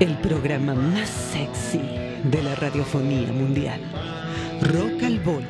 El programa más sexy de la radiofonía mundial. Rock al Boli.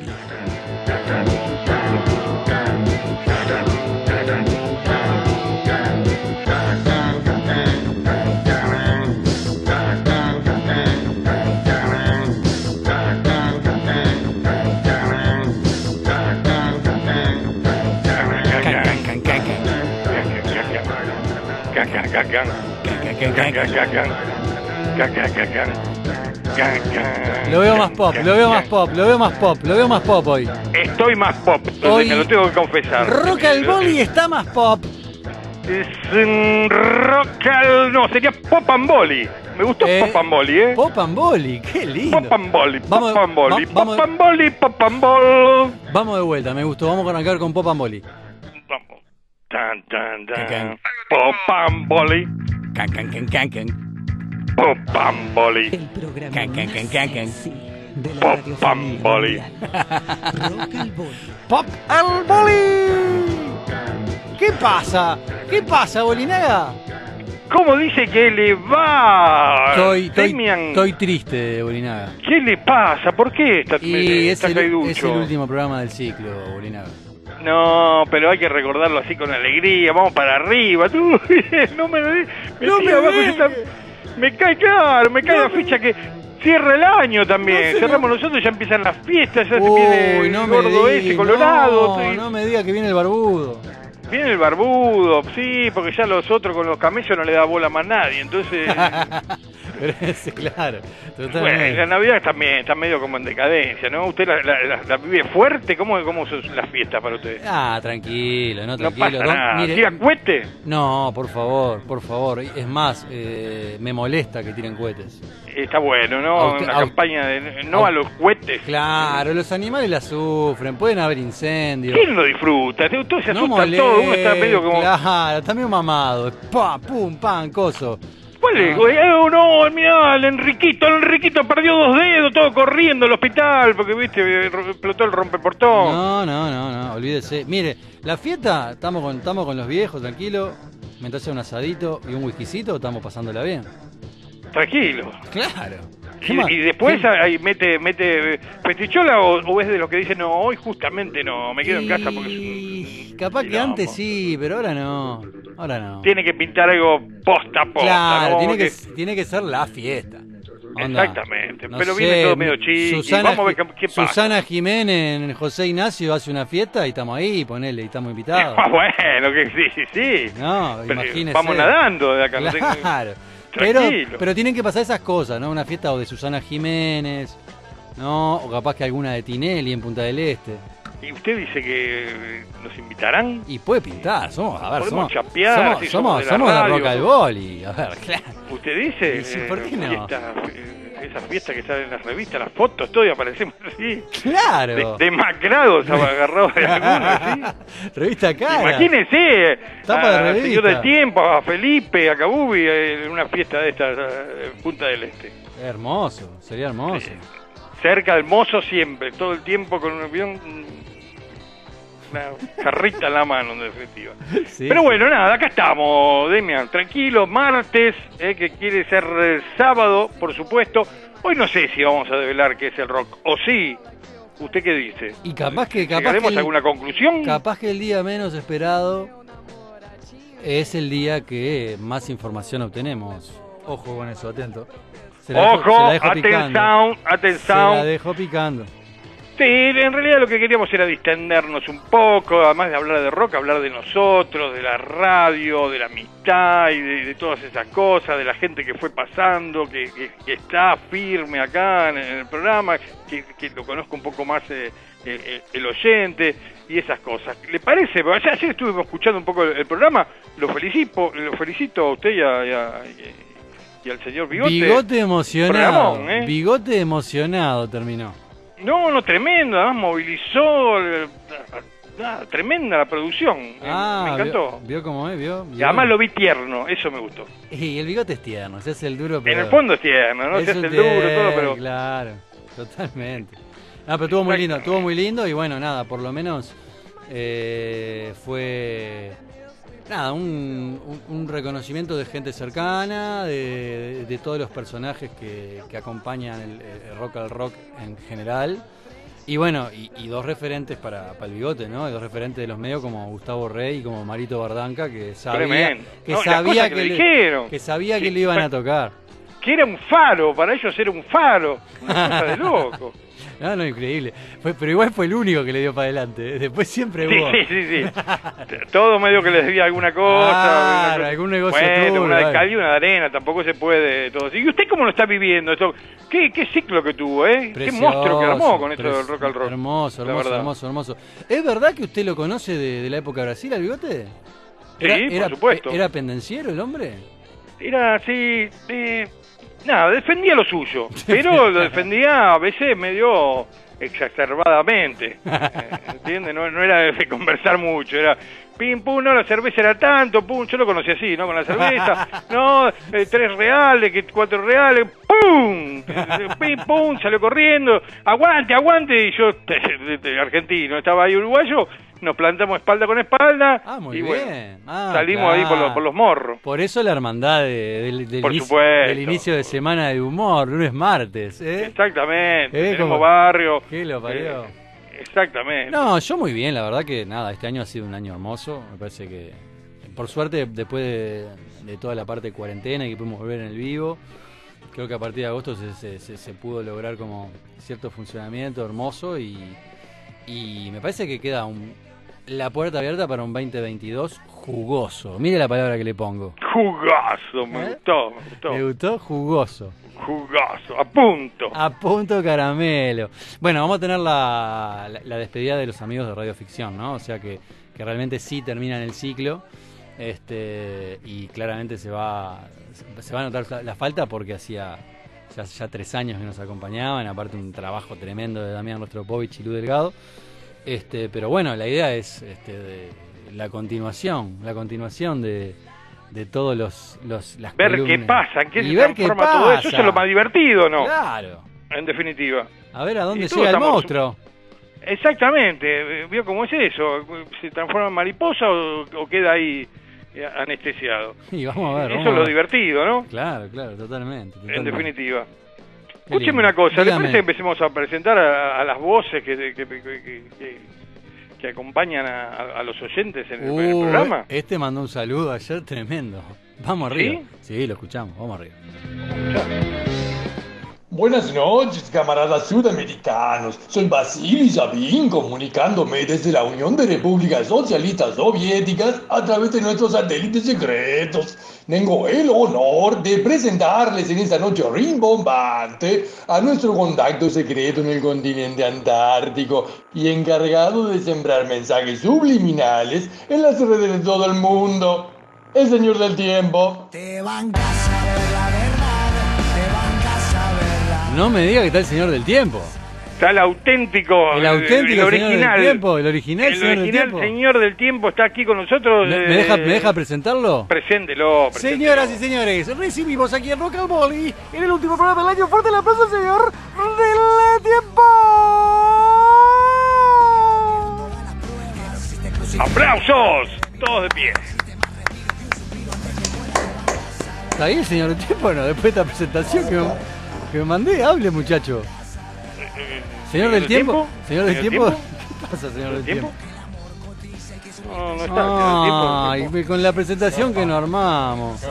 Lo veo más pop, lo veo más pop, lo veo más pop, lo veo más pop hoy. Estoy más pop, Hoy- me lo tengo que confesar. Rock al boli está más pop. Es un rock al... No, sería pop and boli. Me gustó Eh, pop and boli, ¿eh? Pop and boli, qué lindo. Pop and boli, pop Vamos- and boli, va- pop and boli, pop and bol. Vamos de vuelta, me gustó. Vamos a arrancar con pop and boli. Tan, tan, Can, can. tan. Pop and boli, Can, can, can, can, can. pop and boli. El programa Can, can, can, can, can. de la Pop al Boli. Pop al boli. ¿Qué pasa? ¿Qué pasa, Bolinaga? ¿Cómo dice que le va? Estoy, estoy, Demian? estoy triste, Bolinaga. ¿Qué le pasa? ¿Por qué está, Y es está el, caiducho? es el último programa del ciclo, Bolinaga. No, pero hay que recordarlo así con alegría. Vamos para arriba. Tú, no me me, No me abajo, está- me cae claro, me cae la ficha que cierra el año también. No Cerramos nosotros, ya empiezan las fiestas, ya se Uy, viene el gordo ese colorado. No, no me diga que viene el barbudo. Viene el barbudo, sí, porque ya los otros con los camellos no le da bola más nadie. Entonces, sí, claro, bueno, la Navidad también está medio como en decadencia, ¿no? ¿Usted la, la- la- la vive fuerte? ¿Cómo, cómo son las fiestas para usted? Ah, tranquilo, no No tranquilo. pasa Don- nada. mire, ¿Tira cohete? no, por favor, por favor. Es más, eh, me molesta que tiren cohetes. Está bueno, ¿no? usted- Una campaña de no a- a los cohetes. Claro, los animales la sufren, pueden haber incendios. ¿Quién lo disfruta? Todos se No asustan todo, uno está medio como... Claro, está medio mamado. Pa, pum, pan, coso. ¿Cuál es? No. Eh, no, mirá, el Enriquito, el Enriquito perdió dos dedos, todo corriendo al hospital, porque, viste, explotó el rompeportón. No, no, no, no, olvídese. Mire, la fiesta, estamos con, estamos con los viejos, tranquilo. Mientras sea un asadito y un whiskycito, estamos pasándola bien. Tranquilo. Claro. Y, y después ¿Qué- ahí mete, mete eh, festichola o, o es de los que dicen, no, hoy justamente no, me quedo en casa porque es un... Capaz que quilombo". antes sí, pero ahora no. Ahora no. Tiene que pintar algo posta posta, Claro, ¿no? tiene que, Que- tiene que ser la fiesta. Onda, Exactamente, pero viene todo medio chiqui, Susana, vamos a ver qué- qué pasa. Susana Jiménez José Ignacio hace una fiesta y estamos ahí, ponele, y estamos invitados. Ah, bueno, que sí, sí, sí. No, Pero imagínese. Vamos nadando de acá. no tengo- Claro. Pero, Tranquilo. pero tienen que pasar esas cosas, ¿no? Una fiesta o de Susana Jiménez, ¿no? O capaz que alguna de Tinelli en Punta del Este. Y usted dice que eh, nos invitarán. Y puede pintar, somos, a ver, Podemos somos, chapear, somos, sí, somos, somos de la somos de radio. Rock al Boli. A ver, claro. ¿Usted dice? Y sí, ¿por qué no? fiesta, eh, esas fiestas que están en las revistas, las fotos, todo y aparecemos así. Claro. De, demacrados agarrados de algunos, ¿sí? Revista Cara. Imagínese Tapa de revista. señor del tiempo, a Felipe, a Cabubi, eh, en una fiesta de estas eh, en Punta del Este. Hermoso, sería hermoso. Cerca del mozo siempre, todo el tiempo con un avión, una jarrita en la mano, en definitiva. Sí. Pero bueno, nada, acá estamos, Demian, tranquilo, martes, eh, que quiere ser eh, sábado, por supuesto. Hoy no sé si vamos a develar qué es el rock, o sí. ¿Usted qué dice? Y capaz que, capaz ¿Llegaremos que el- alguna conclusión? Capaz que el día menos esperado es el día que más información obtenemos. Ojo con eso, atento. Se la dejo- Ojo, se la dejo picando. atención, Se la atención. dejo picando. Sí, en realidad lo que queríamos era distendernos un poco, además de hablar de rock, hablar de nosotros, de la radio, de la amistad y de, de todas esas cosas, de la gente que fue pasando, que, que- que está firme acá en el programa, que, que lo conozco un poco más eh, el, oyente y esas cosas. ¿Le parece? Ayer, estuvimos escuchando un poco el, el programa, lo felicito, lo felicito a usted y, a- y a- y- y al señor Bigote. Bigote emocionado. Programón, ¿eh? Bigote emocionado terminó. No, no, tremendo, además movilizó, eh, nada, tremenda la producción, eh, Ah, me encantó. Vio, vio cómo es, vio. Y además lo vi tierno, eso me gustó. Y el bigote es tierno, se hace el duro, pero. En el fondo es tierno, no es se hace el duro, todo, pero Claro, totalmente. Ah, pero estuvo muy lindo, estuvo muy lindo y bueno, nada, por lo menos eh, fue nada, un, un- un reconocimiento de gente cercana, de, de todos los personajes que, que acompañan el, el rock al rock en general. Y bueno, y, y dos referentes para, para el bigote, ¿no? Y dos referentes de los medios como Gustavo Rey y como Marito Bardanca, que sabía, que, No, sabía que, que le dijeron. que sabía Sí, que le iban a tocar. Que era un faro, para ellos era un faro. Una cosa de loco. No, no, increíble. Fue, pero igual fue el único que le dio para adelante. ¿eh? Después siempre Sí, hubo. sí, sí, sí. Todo medio que les debía alguna cosa. Alguna cosa. algún negocio Bueno, una de cal y una de arena, tampoco se puede todo. ¿Y usted cómo lo está viviendo esto? ¿Qué, qué ciclo que tuvo, eh? qué monstruo que armó con esto del rock al rock. Hermoso, hermoso, hermoso, hermoso. ¿Es verdad que usted lo conoce de, de la época de Brasil, al bigote? Sí, por supuesto. ¿Era pendenciero el hombre? Era así, eh, nada, defendía lo suyo, pero lo defendía a veces medio exacerbadamente, eh, ¿entiende? No, no era de conversar mucho, era pim, pum, no, la cerveza era tanto, pum, yo lo conocí así, ¿no? Con la cerveza, no, eh, tres reales, que cuatro reales, pum, pim, pum, salió corriendo, aguante, aguante, y yo, argentino, estaba ahí uruguayo, nos plantamos espalda con espalda, Ah, muy y bien. bueno, Ah, salimos ahí por los, por los morros. Por eso la hermandad de- del, del Por inicio, del inicio de semana de humor, lunes, martes. ¿eh? Exactamente, Eh, tenemos como- barrio. ¿Qué lo parió? Eh, exactamente. No, yo muy bien, la verdad que nada, este año ha sido un año hermoso. Me parece que, por suerte, después de, toda la parte de cuarentena y que pudimos volver en el vivo, creo que a partir de agosto se, se- se- se pudo lograr como cierto funcionamiento hermoso y, y me parece que queda un, la puerta abierta para un 2022 jugoso. Mire la palabra que le pongo. Jugazo, me ¿Eh? gustó, me gustó. ¿Le gustó? Jugoso. Jugazo, a punto. A punto caramelo. Bueno, vamos a tener la, la- la despedida de los amigos de Radioficción, ¿no? O sea que, que realmente sí terminan el ciclo. Este, y claramente se va, se va a notar la- la falta porque hacía ya, ya tres años que nos acompañaban, aparte un trabajo tremendo de Damián Rostropovich y Lu Delgado. Este, pero bueno, la idea es este, de la continuación, la continuación de, de todos los, los las ver qué pasa, en qué Y se ver qué transforma todo eso. Eso es lo más divertido, ¿no? Claro. En definitiva. A ver a dónde llega el monstruo. Exactamente. ¿Vio cómo es eso? ¿Se transforma en mariposa o, o queda ahí eh, anestesiado? Y vamos a ver. eso es lo ver. divertido, ¿no? Claro, claro, totalmente. En definitiva. Escúcheme una cosa, ¿le parece que empecemos a presentar a, a las voces que, que, que- que- que- acompañan a, a- a los oyentes en el, programa? Este mandó un saludo ayer tremendo. Vamos arriba. Sí, lo escuchamos, vamos arriba. Buenas noches, camaradas sudamericanos. Soy Vasily Sabin, comunicándome desde la Unión de Repúblicas Socialistas Soviéticas a través de nuestros satélites secretos. Tengo el honor de presentarles en esta noche rimbombante a nuestro contacto secreto en el continente antártico y encargado de sembrar mensajes subliminales en las redes de todo el mundo. El señor del tiempo. Te van No me diga que está el señor del tiempo. Está el auténtico, El auténtico el señor del original. tiempo, el original el señor del original tiempo. señor del tiempo está aquí con nosotros. ¿Me, eh, me deja, ¿Me deja presentarlo? Preséntelo, preséntelo. Señoras y señores, recibimos aquí en Rock al Boli, en el último programa del año, fuerte el aplauso al señor del tiempo. ¡Aplausos! Todos de pie. ¿Está ahí el señor del tiempo? No, después de esta presentación que, que me mandé, hable muchacho. Señor del tiempo, señor del tiempo, ¿qué pasa señor del tiempo? No, no está. el señor del tiempo. Ay, con la presentación que nos armamos.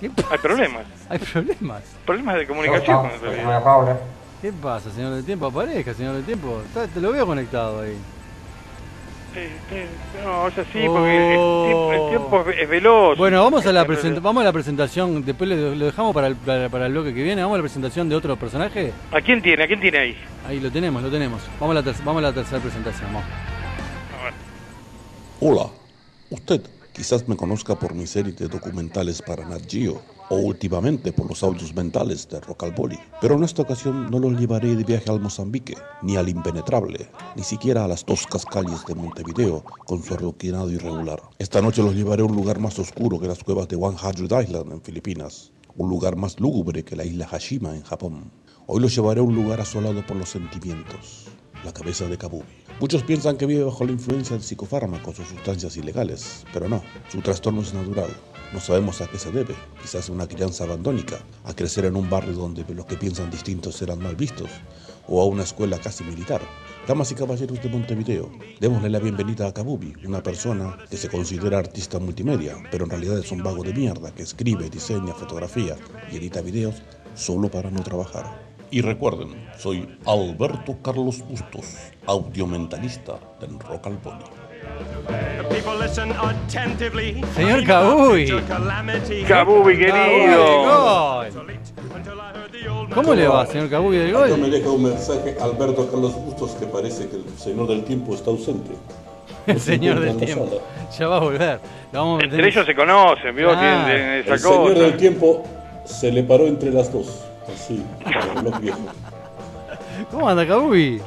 ¿Qué pa- Hay problemas. Hay problemas. Problemas de comunicación. ¿Qué pasa, señor del tiempo? Aparezca, señor del tiempo. Está- te lo veo conectado ahí. No, es así, porque Oh. el, tiempo, el tiempo es- veloz. Bueno, vamos a la vamos a la presentación, después lo, lo dejamos para el, para, para el bloque que viene, vamos a la presentación de otro personaje. ¿A quién tiene? ¿A quién tiene ahí? Ahí lo tenemos, lo tenemos. Vamos a la, ter- vamos a la tercera presentación. Vamos. Hola, usted quizás me conozca por mi serie de documentales para Nat Geo o últimamente por los audios mentales de Rock al Boli. Pero en esta ocasión no los llevaré de viaje al Mozambique, ni al impenetrable, ni siquiera a las toscas calles de Montevideo con su adoquinado irregular. Esta noche los llevaré a un lugar más oscuro que las cuevas de One Hundred Island en Filipinas, un lugar más lúgubre que la isla Hashima en Japón. Hoy los llevaré a un lugar asolado por los sentimientos, la cabeza de Kabubi. Muchos piensan que vive bajo la influencia de psicofármacos o sustancias ilegales, pero no, su trastorno es natural. No sabemos a qué se debe, quizás una crianza abandónica, a crecer en un barrio donde los que piensan distintos serán mal vistos, o a una escuela casi militar. Damas y caballeros de Montevideo, démosle la bienvenida a Kabubi, una persona que se considera artista multimedia, pero en realidad es un vago de mierda que escribe, diseña, fotografía y edita videos solo para no trabajar. Y recuerden, soy Alberto Carlos Bustos, audiomentalista del Rock al Pony. Señor Kabubi. Kabubi, querido. Gol. ¿Cómo le va, señor Kabubi del Acá me gol? deja un mensaje Alberto Carlos Bustos que parece que el señor del tiempo está ausente. El señor del tiempo. Ya va a volver. Lo vamos a meter Entre ellos se conocen, ¿vio? Ah, Tienen, tienen esa El señor cosa. del tiempo se le paró entre las dos. Así, como reloj viejo. ¿Cómo anda Kabubi?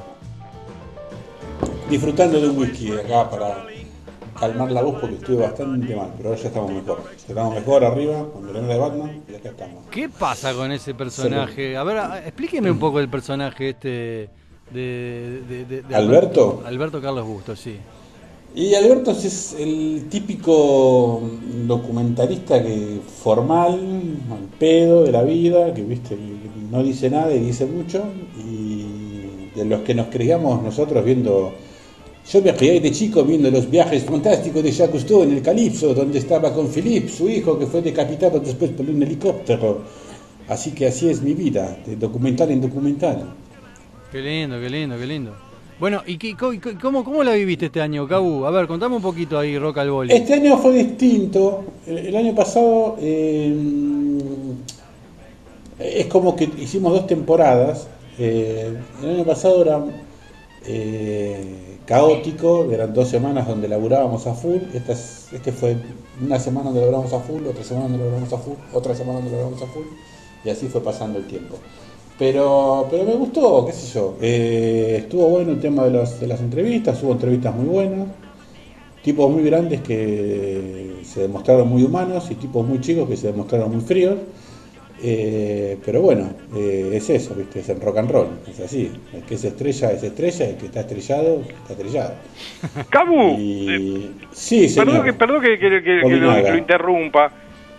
Disfrutando de un whisky acá para calmar la voz porque estuve bastante mal, pero ahora ya estamos mejor. Estamos mejor arriba con remera de Batman y acá estamos. ¿Qué pasa con ese personaje? A ver, a- explíqueme un poco el personaje este de... de- de- de ¿Alberto? Alberto Carlos Bustos, sí. Y Alberto es el típico documentalista que formal, al pedo de la vida, que viste, no dice nada y dice mucho, y de los que nos creíamos nosotros viendo. Yo me crié de chico viendo los viajes fantásticos de Jacques Cousteau en el Calipso, donde estaba con Philippe, su hijo, que fue decapitado después por un helicóptero. Así que así es mi vida, de documental en documental. Qué lindo, qué lindo, qué lindo. Bueno, ¿y qué- cómo, cómo la viviste este año, Cabu? A ver, contame un poquito ahí, Rock al Boli. Este año fue distinto. El, el año pasado eh, es como que hicimos dos temporadas. Eh, el año pasado era eh, caótico, eran dos semanas donde laburábamos a full. Esta es- este fue una semana donde laburamos a full, otra semana donde laburamos a full, otra semana donde laburamos a full. Y así fue pasando el tiempo. Pero, pero me gustó, qué sé yo. Eh, estuvo bueno el tema de, las- de las entrevistas, hubo entrevistas muy buenas tipos muy grandes que se demostraron muy humanos y tipos muy chicos que se demostraron muy fríos. Eh, pero bueno, eh, es eso, ¿viste? es el rock and roll, es así. El que es estrella es estrella, el que está estrellado está estrellado. Cabu, eh, Y... Sí, señor. perdón que, perdón que, que- que- que lo, Olinaga. que lo interrumpa.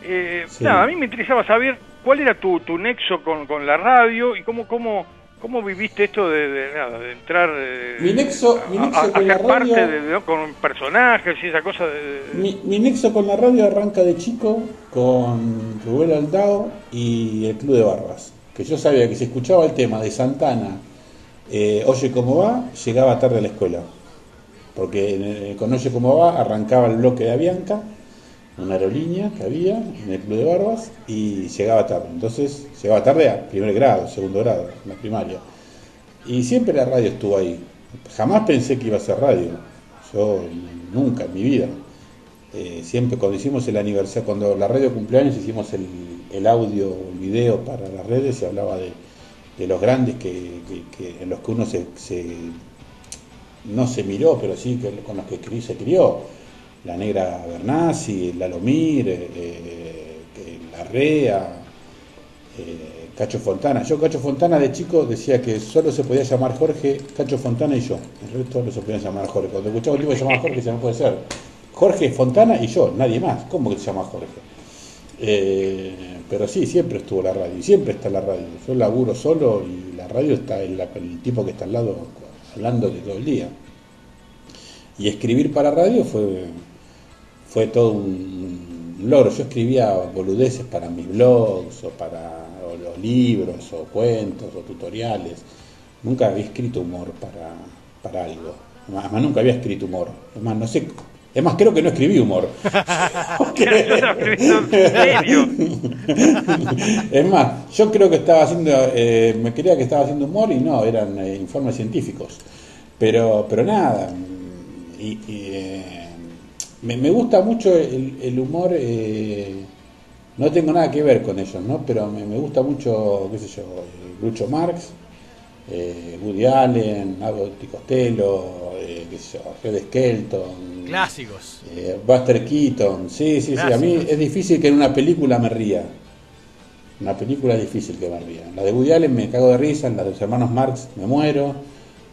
Eh, Sí. Nada, a mí me interesaba saber cuál era tu, tu nexo con, con la radio y cómo, cómo, cómo viviste esto de, de, nada, de entrar eh, Mi nexo- a, mi nexo a- a con la parte radio- de, de- con personajes y esa cosa Mi, mi nexo con la radio arranca de chico con Rubén Aldao y el Club de Barbas. Que yo sabía que si escuchaba el tema de Santana, eh, Oye cómo va, llegaba tarde a la escuela. Porque en el- con Oye cómo va arrancaba el bloque de Avianca, una aerolínea que había en el Club de Barbas, y llegaba tarde. Entonces llegaba tarde a primer grado, segundo grado, en la primaria. Y siempre la radio estuvo ahí. Jamás pensé que iba a ser radio. Yo nunca en mi vida. Eh, siempre cuando hicimos el aniversario, cuando la radio cumpleaños hicimos el, el audio, el video para las redes, se hablaba de, de los grandes que, en los que uno se, no se miró, pero sí que con los que se crió. La negra Bernasi, Lalomir, eh, eh, que- Larrea, eh, Cacho Fontana. Yo, Cacho Fontana, de chico decía que solo se podía llamar Jorge, Cacho Fontana y yo. El resto no se podían llamar Jorge. Cuando escuchaba un tipo se llamaba Jorge, decía, no puede ser. Jorge Fontana y yo, nadie más. ¿Cómo que se llama Jorge? Eh, pero sí, siempre estuvo la radio, siempre está la radio. Yo laburo solo y la radio está el, tipo que está al lado hablando de todo el día. Y escribir para radio fue, fue todo un logro. Yo escribía boludeces para mis blogs o para los libros o cuentos o tutoriales. Nunca había escrito humor para, para algo. Además, nunca había escrito humor. Además, no sé. Es más, creo que no escribí humor. Es más, yo creo que estaba haciendo, eh, me creía que estaba haciendo humor y no, eran eh, informes científicos. Pero, pero nada, y, y, eh, me, me gusta mucho el, el humor, eh, no tengo nada que ver con ellos, ¿no? Pero me, me gusta mucho, qué sé yo, eh, Groucho Marx, eh, Woody Allen, Abbott y Costello, eh, qué sé yo, Fred Skelton, Clásicos. eh, Buster Keaton, sí, sí, sí. A mí es difícil que en una película me ría. Una película es difícil que me ría. La de Woody Allen me cago de risa, en la de los hermanos Marx me muero.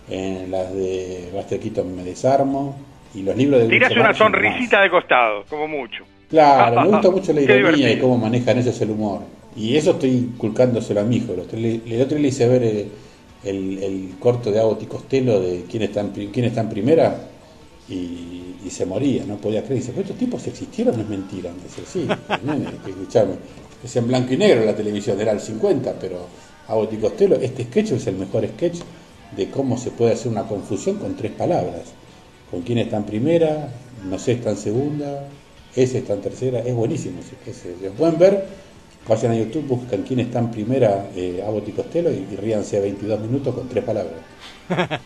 en las de Buster Keaton me desarmo, y los libros de Tirás una sonrisita de costado, como mucho. Claro, me gusta mucho la ironía y cómo manejan es el humor. Y eso estoy inculcándoselo a mi hijo. El otro, le- el otro día le hice ver el, el- el corto de Abbott y Costello de quién está en, quién está en primera y, y se moría, no podía creer. Dice, "¿Pero estos tipos existieron, no es mentira. Me dice, sí, nene, escuchame. Es en blanco y negro la televisión, era el 50, pero Abbott y Costello, este sketch es el mejor sketch de cómo se puede hacer una confusión con tres palabras. Con quién está en primera, no sé, está en segunda, ese está en tercera, es buenísimo. ese-. Lo pueden ver, vayan a YouTube, buscan quién está en primera, eh, Abbott y Costello, y, y ríanse 22 minutos con tres palabras.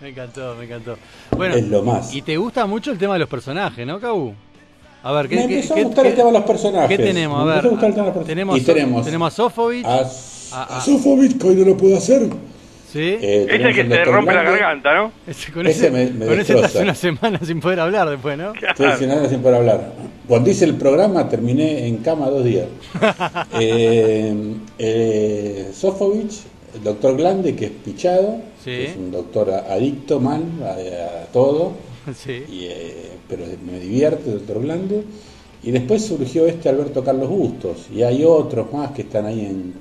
Me encantó, me encantó. Bueno, Es lo más. Y te gusta mucho el tema de los personajes, ¿no, Cabu? A ver, ¿qué, Me empezó qué- a gustar qué- el tema de los personajes. ¿Qué tenemos? A ver, a tenemos, Y tenemos tenemos a Sofovich. a, a- a Sofovich, que hoy no lo puedo hacer. ¿Sí? Eh, Es el que te Dr. rompe la garganta, ¿no? Ese- con ese ese, me- me con ese estás una semana sin poder hablar después, ¿no? Estoy sin nada sin poder hablar. Cuando hice el programa terminé en cama dos días. eh, eh, Sofovich, el doctor Glande, que es pichado, Sí. que es un doctor adicto mal a, a todo, Sí. y, eh, pero me divierte el doctor Glande. Y después surgió este Alberto Carlos Bustos, y hay otros más que están ahí en.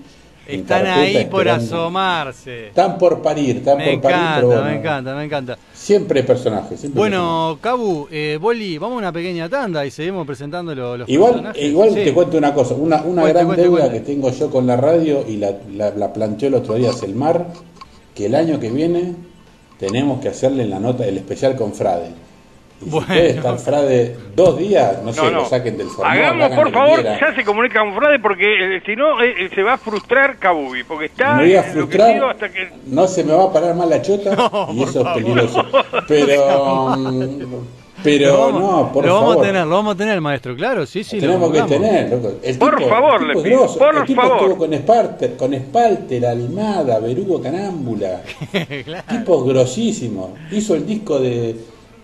En Están ahí por asomarse. Están por parir, están Me por parir, encanta, pero bueno, me encanta, me encanta. Siempre personajes. Siempre Bueno, Cabu, eh, Boli, vamos a una pequeña tanda y seguimos presentando lo- los Igual, personajes. igual Sí. te cuento una cosa, una, una Cuente, gran cuente, deuda cuente. que tengo yo con la radio y la, la, la planteó el otro día Selmar, que el año que viene tenemos que hacerle la nota, el especial con Frade. Y si Bueno. puede estar Frade dos días, no sé, No, no. lo saquen del formol, Hagamos, hagan por lo que favor, ya se comunica con Frade porque eh, si no eh, eh, se va a frustrar Kabubi, porque está me voy a frustrar, hasta que... no se me va a parar mal la chota y eso es peligroso. Pero, mm, pero lo vamos, no, por lo vamos favor. a tener, lo vamos a tener, maestro, claro, sí, sí. lo tenemos que buscamos. tener, loco. El Por tipo, favor, el le tipo es pido, grosso. por el tipo favor. estuvo con Spalter, con Spalter, Almada, Berugo Canámbula. Claro. tipo grosísimo. Hizo el disco de,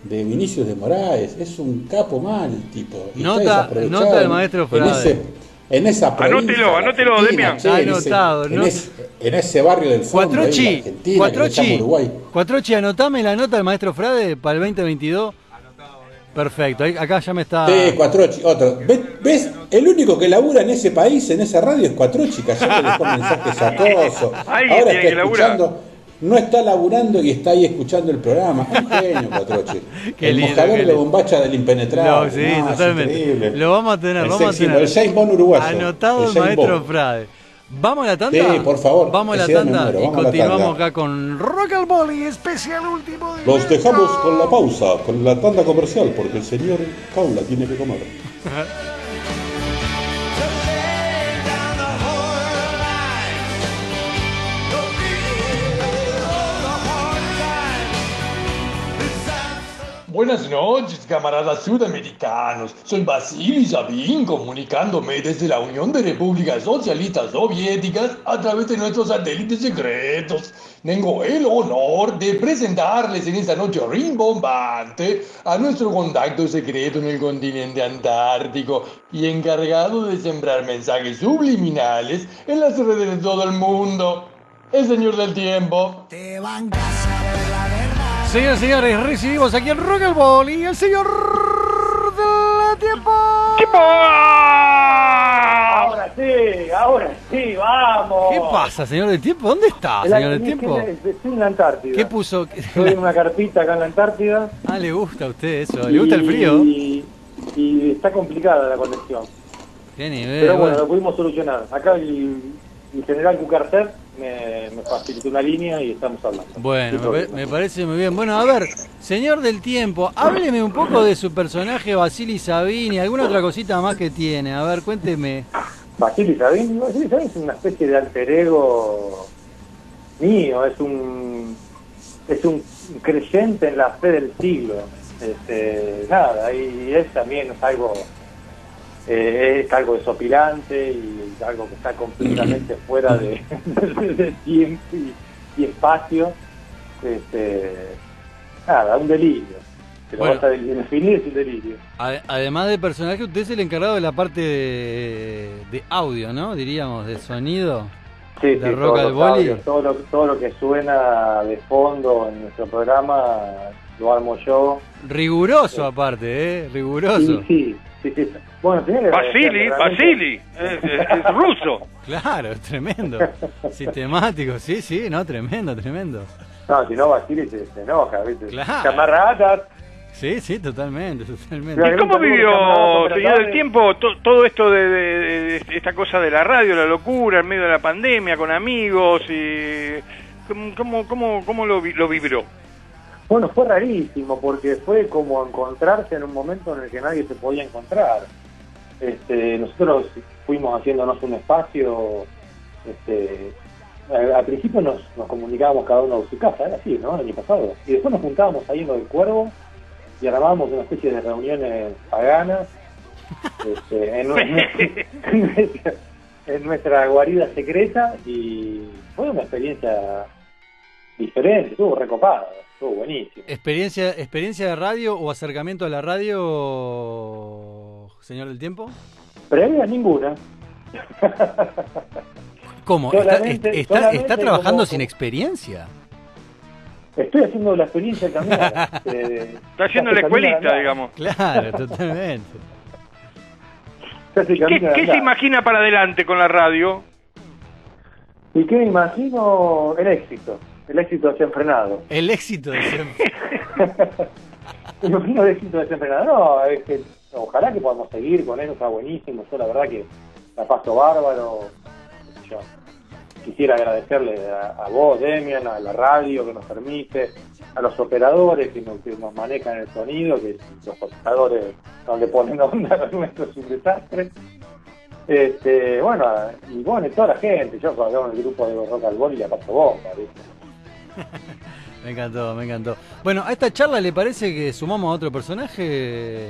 de Vinicius de Moraes. Es un capo mal, tipo. Nota- nota del en- maestro en Frade. ese, en esa Anótelo, provincia, anótelo, Demian. che, Está en ese- anotado, en, ese, en ese barrio del fondo, ahí, Cuatrochi, Argentina, Cuatrochi, Uruguay. Cuatrochi, anotame la nota del maestro Frade para el 2022. Perfecto, ahí- acá ya me está. Sí, Cuatrochi, otro. ¿Ves, ves? El único que labura en ese país, en esa radio, es Cuatrochi, que ayer le dejó mensajes acoso. Alguien Ahora tiene está que laburar. escuchando, no está laburando y está ahí escuchando el programa. Un genio, Cuatrochi. Qué el lindo, qué de lindo. bombacha del impenetrable. Lo- sí, No, es totalmente. increíble. Lo vamos a tener, El vamos a tener. El James Bond uruguayo. Anotado el, James maestro Bond. Frade. ¿Vamos a la tanda? Sí, por favor, Vamos a la que sea de tanda y vamos a la continuamos tanda. acá con Rock al Boli, especial último de Los dejamos con la pausa, con la tanda comercial, porque el señor Paula tiene que comer. Buenas noches, camaradas sudamericanos. Soy Vasily Sabin, comunicándome desde la Unión de Repúblicas Socialistas Soviéticas a través de nuestros satélites secretos. Tengo el honor de presentarles en esta noche rimbombante a nuestro contacto secreto en el continente antártico y encargado de sembrar mensajes subliminales en las redes de todo el mundo. El señor del tiempo. Y señores, recibimos aquí en Rock al Boli el señor del tiempo. ¡Tipo! Ahora sí, ahora sí, vamos. ¿Qué pasa, señor del tiempo? ¿Dónde está, El señor del tiempo? es- Estoy en la Antártida. ¿Qué puso? Estoy en una carpita acá en la Antártida. Ah, le gusta a usted eso, le gusta el frío. Y, y está complicada la conexión. Qué nivel. Pero bueno, bueno. lo pudimos solucionar. Acá el, el general Cucarcer me, me facilitó una línea y estamos hablando. Bueno, me, parece muy bien. Bueno, a ver, señor del tiempo, hábleme un poco de su personaje Basili Sabini, alguna otra cosita más que tiene. A ver, cuénteme. Basili Sabin, Basili Sabin es una especie de alter ego mío, es un es un creyente en la fe del siglo. Este, nada, y es también es algo eh, es algo desopilante y algo que está completamente fuera de, de tiempo y, y espacio. Este, nada, un delirio. Pero Bueno. definir es un delirio. Además de personaje, usted es el encargado de la parte de, de audio, ¿no? Diríamos, de sonido. Sí, de sí, Rock Boli. audios, todo lo, todo lo que suena de fondo en nuestro programa lo armo yo. Riguroso aparte, ¿eh? Riguroso. Sí, sí, sí, sí. Bueno, Basili, es, es- es ruso. Claro, es tremendo. Sistemático, sí, sí, no, tremendo, tremendo. No, si no, Basili se, se enoja, ¿viste? Claro. Camaradas. Sí, sí, totalmente, totalmente. ¿Y cómo vivió, señor del tiempo, to- todo esto de, de- de esta cosa de la radio, la locura, en medio de la pandemia, con amigos? y ¿Cómo, cómo, cómo, cómo lo, vi- lo vibró? Bueno, fue rarísimo porque fue como encontrarse en un momento en el que nadie se podía encontrar. Este, nosotros fuimos haciéndonos un espacio, este, al, al principio nos, nos comunicábamos cada uno de su casa, era así, ¿no? El año pasado. Y después nos juntábamos ahí en lo del cuervo y armábamos una especie de reuniones paganas este, en, en nuestra, en nuestra guarida secreta y fue una experiencia diferente, estuvo recopado, estuvo buenísimo. ¿Experiencia, ¿Experiencia de radio o acercamiento a la radio, señor del tiempo? Previa ninguna. ¿Cómo? ¿Está, Solamente- está, está- solamente está trabajando como- sin experiencia? Estoy haciendo la experiencia de caminar. este, Está haciendo la escuelita, digamos. Claro, totalmente. ¿Qué, se imagina para adelante con la radio? ¿Y qué me imagino? El éxito. El éxito desenfrenado. El éxito de siempre. Me imagino el éxito desenfrenado. No, es que ojalá que podamos seguir con eso, está buenísimo. Yo la verdad que la paso bárbaro. yo. Quisiera agradecerle a, vos, Demian, a la radio que nos permite, a los operadores que nos, manejan el sonido, que los operadores donde ponen onda nuestro es un desastre. Este, bueno, y bueno, y toda la gente, yo cuando en el grupo de Rock al Boli la paso bomba, ¿viste? Me encantó, me encantó. Bueno, a esta charla le parece que sumamos a otro personaje.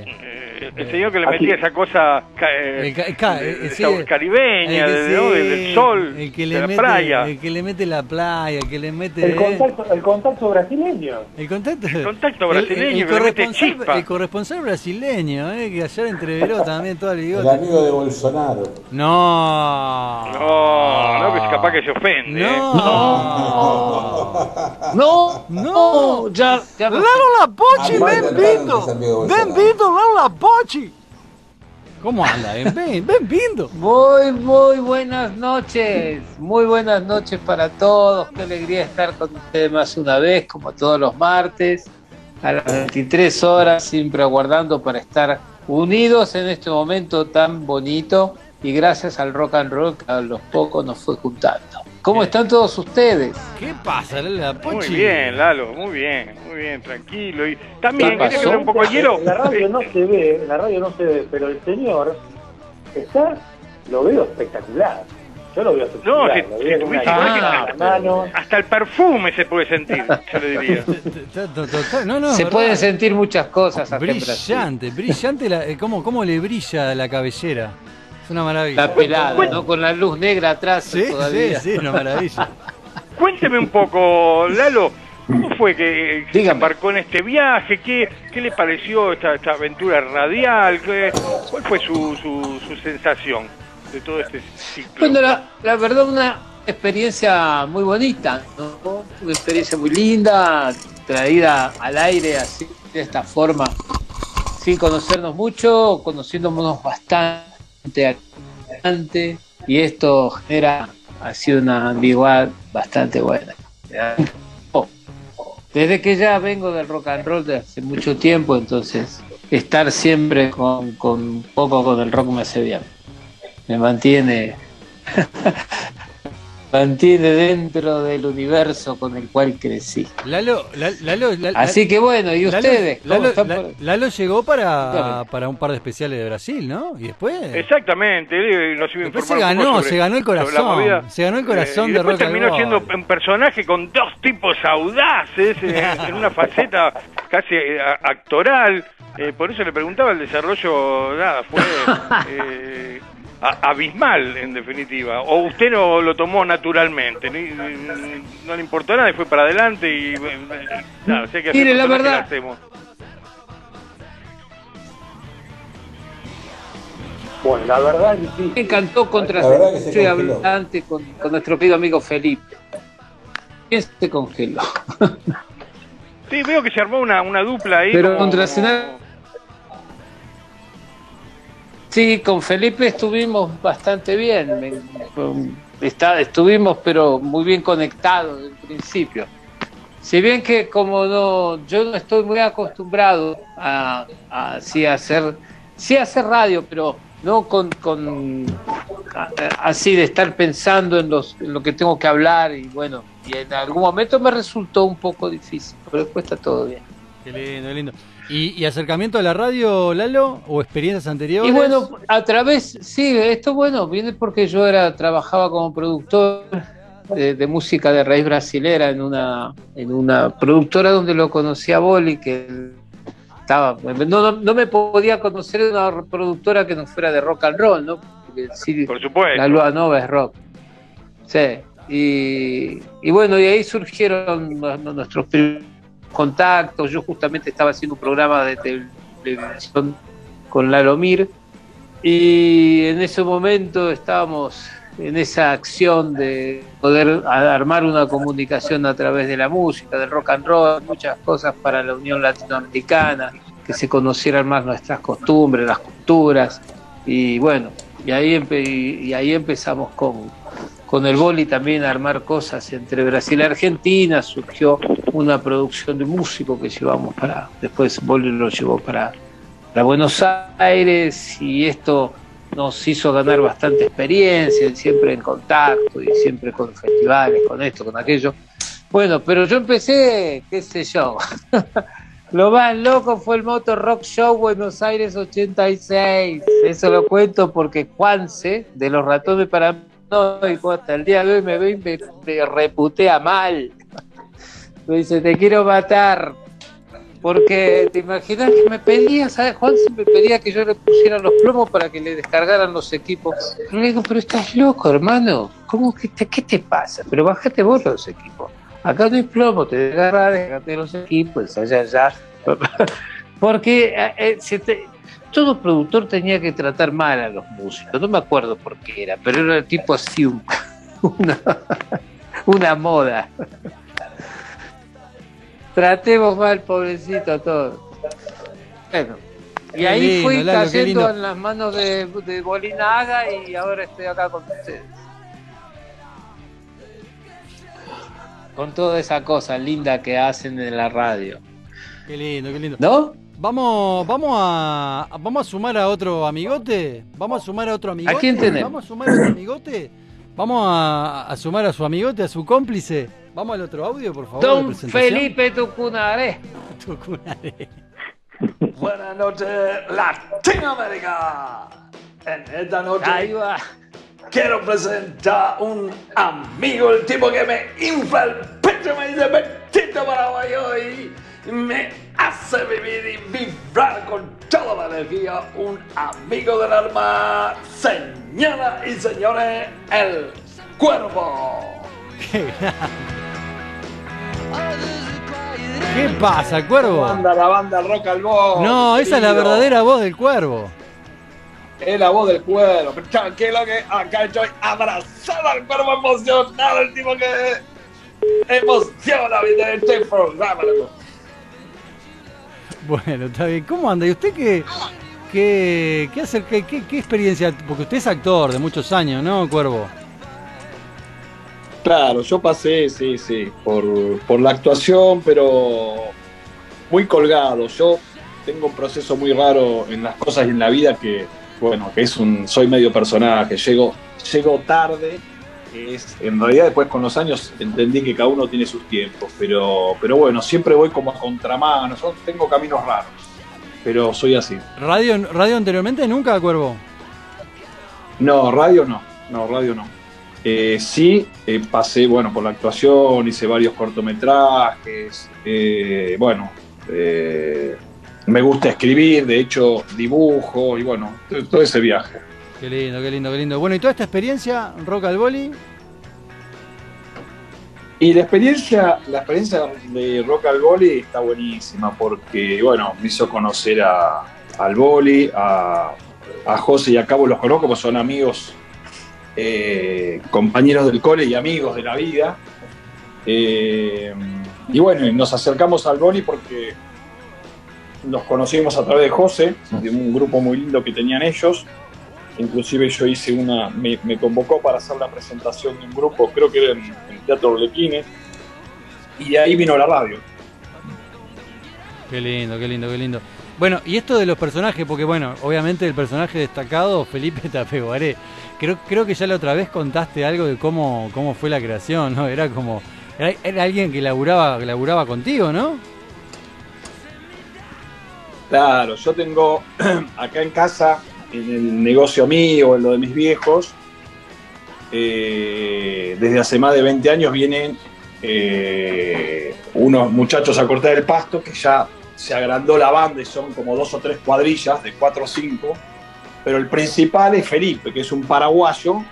Eh, el señor que le Aquí. metía esa cosa eh, El ca- de- de sí, caribeña, el que de- ¿no? sí, del, sol, el que de le la mete, playa. el que le mete la playa, el que le mete El contacto, el contacto brasileño. el contacto, El contacto brasileño corresponsal, el corresponsal brasileño, eh, que ayer entreveró también todo el El amigo de Bolsonaro. No. No, no, que es capaz que se ofende. ¿eh? No. No, No. ya, ya me- Lalo la Pochi, Aparte, ben claro, vindo. que es amigo de Ben Bolsonaro. vindo, Lalo la Pochi. ¿Cómo anda? Vindo. Muy, muy buenas noches. Muy buenas noches para todos. Qué alegría estar con ustedes más una vez, como todos los martes, a las 23 horas, siempre aguardando para estar unidos en este momento tan bonito. Y gracias al rock and roll que a los pocos nos fue juntando. ¿Cómo están todos ustedes? ¿Qué pasa, Lalo la Pochi? Muy bien, Lalo, muy bien, muy bien, tranquilo. Y también ¿Qué quería pasó? un poco el hielo. La radio no se ve, la radio no se ve, pero el señor está, lo veo espectacular. Yo lo veo No, espectacular. si, lo si veo con una tuviese igual que- mano. hasta el perfume se puede sentir, yo le diría. Total- No, no, Se verdad. pueden sentir muchas cosas hasta en Brasil. Brillante, brillante. La, eh, ¿cómo, ¿Cómo le brilla la cabellera? Es una maravilla. La pelada, ¿no? Con la luz negra atrás Sí, sí, todavía. sí, una maravilla. Cuénteme un poco, Lalo, ¿cómo fue que se embarcó en este viaje? ¿Qué, qué le pareció esta, esta aventura radial? ¿Qué- ¿Cuál fue su, su, su sensación de todo este ciclo? Bueno, la, la verdad, una experiencia muy bonita, ¿no? Una experiencia muy linda, traída al aire así, de esta forma, sin conocernos mucho, conociéndonos bastante y esto genera así una ambigüedad bastante buena. Desde que ya vengo del rock and roll de hace mucho tiempo, entonces estar siempre con, con un poco con el rock me hace bien me mantiene mantiene dentro del universo con el cual crecí. Lalo, La- Lalo, La- Así que bueno, ¿y Lalo- ustedes? ¿Cómo Lalo, por- Lalo llegó para, para un par de especiales de Brasil, ¿no? Y después. Exactamente, nos iba Después se ganó, sobre- se ganó el corazón, se ganó el corazón y de Rock terminó Roll. siendo un personaje con dos tipos audaces, eh, en una faceta casi eh, actoral. eh, por eso le preguntaba el desarrollo, nada, fue eh, a- abismal en definitiva. O usted no lo tomó naturalmente, ni- no le importó nada y fue para adelante y eh, nada, sé que hacer Mire, la verdad- hacemos. Bueno, la verdad es difícil. Me encantó contra La verdad que se estoy congeló. hablante con, con nuestro querido amigo Felipe. ¿Quién se congeló? Sí, veo que se armó una, una dupla ahí. Pero como- contra Senado- Sí, con Felipe estuvimos bastante bien. Está- estuvimos, pero muy bien conectados desde principio. Si bien que como no, yo no estoy muy acostumbrado a, a sí hacer, sí hacer radio, pero no con, así de estar pensando en, los, lo que tengo que hablar y bueno, y en algún momento me resultó un poco difícil, pero después está todo bien. Qué lindo, qué lindo. ¿Y, y acercamiento a la radio, Lalo? ¿O experiencias anteriores? Y bueno, a través, sí, esto bueno, viene porque yo era, trabajaba como productor de, de música de raíz brasilera en una, en una productora donde lo conocí a Boli, que estaba, no, no, no me podía conocer de una productora que no fuera de rock and roll, ¿no? Porque sí, Por supuesto. la Lua Nova es rock. Sí. Y, y bueno, y ahí surgieron nu- nu- nuestros primeros contactos. Yo justamente estaba haciendo un programa de televisión con Lalo Mir. Y en ese momento estábamos en esa acción de poder armar una comunicación a través de la música, del rock and roll, muchas cosas para la Unión Latinoamericana, que se conocieran más nuestras costumbres, las culturas. Y bueno, y ahí, y ahí empezamos con, con el boli también armar cosas entre Brasil y Argentina. Surgió una producción de músico que llevamos para, después boli lo llevó para, para Buenos Aires y esto nos hizo ganar bastante experiencia, siempre en contacto y siempre con festivales, con esto, con aquello. Bueno, pero yo empecé, qué sé yo, lo más loco fue el Motor Rock Show Buenos Aires 86. Eso lo cuento porque Juanse, de los ratones paranoicos, hasta el día de hoy me ve y me, reputea mal. Me dice, te quiero matar. Porque te imaginas que me pedía, ¿sabes? Juanse me pedía que yo le pusiera los plomos para que le descargaran los equipos. Yo le digo, pero estás loco, hermano. ¿Cómo que te, qué te pasa? Pero bájate vos los equipos. Acá no hay plomo, te desgarra, déjate los equipos, allá, allá. Porque eh, eh, se te- todo productor tenía que tratar mal a los músicos, no me acuerdo por qué era, pero era tipo así un- una, una moda. Tratemos mal, pobrecito, a todos. Bueno, y ahí lindo, fui Lalo, cayendo en las manos de, de Bolinaga y ahora estoy acá con ustedes. Con toda esa cosa linda que hacen en la radio. Qué lindo, qué lindo. ¿No? Vamos, vamos a, vamos a sumar a otro amigote. Vamos a sumar a otro amigote. quién tenemos? Vamos a sumar a otro amigote. Vamos a, a sumar a su amigote, a su cómplice. Vamos al otro audio, por favor. Don. Felipe Tucunaré. Tucunaré. Buenas noches, Latinoamérica. En esta noche Ahí va. quiero presentar un amigo, el tipo que me infla el pecho, me dice petito paraguayo y me hace vivir y vibrar con toda la energía. Un amigo del alma, señoras y señores, el cuervo. ¿Qué pasa, cuervo? Banda, la banda Rock al Ball. No, esa es la verdadera voz del cuervo. Es la voz del cuervo. Pero tranquilo que acá estoy abrazado al cuervo emocionado, el tipo que emociona de este programa. loco. Bueno, está bien. ¿Cómo anda? ¿Y usted qué, qué, qué, qué, qué- experiencia? Porque usted es actor de muchos años, ¿no, Cuervo? Claro, yo pasé, sí, sí, por, por la actuación, pero muy colgado. Yo tengo un proceso muy raro en las cosas y en la vida que, bueno, que es un, soy medio personaje, llego, llego tarde, es, en realidad después con los años entendí que cada uno tiene sus tiempos, pero, pero bueno, siempre voy como a contramano, yo tengo caminos raros, pero soy así. ¿Radio, radio anteriormente nunca, Cuervo? No, radio no, no, radio no. Eh, sí, eh, pasé, bueno, por la actuación, hice varios cortometrajes, eh, bueno, eh, me gusta escribir, de hecho dibujo y bueno, todo ese viaje. Qué lindo, qué lindo, qué lindo. Bueno, ¿y toda esta experiencia, Rock al Boli? Y la experiencia, la experiencia de Rock al Boli está buenísima porque, bueno, me hizo conocer a, al Boli, a, a José y a Cabo los conozco, porque son amigos, eh, compañeros del cole y amigos de la vida. Eh, y bueno, nos acercamos al Boni porque nos conocimos a través de José, de un grupo muy lindo que tenían ellos. Inclusive yo hice una, me, me convocó para hacer la presentación de un grupo, creo que era en, en Teatro Orlequines, y de ahí vino la radio. Qué lindo, qué lindo, qué lindo. Bueno, y esto de los personajes, porque bueno, obviamente el personaje destacado, Felipe Tapeguaré, creo, creo que ya la otra vez contaste algo de cómo, cómo fue la creación, ¿no? Era como, era, era alguien que laburaba, laburaba contigo, ¿no? Claro, yo tengo acá en casa, en el negocio mío, en lo de mis viejos, eh, desde hace más de 20 años vienen eh, unos muchachos a cortar el pasto que ya se agrandó la banda y son como dos o tres cuadrillas de cuatro o cinco, pero el principal es Felipe, que es un paraguayo,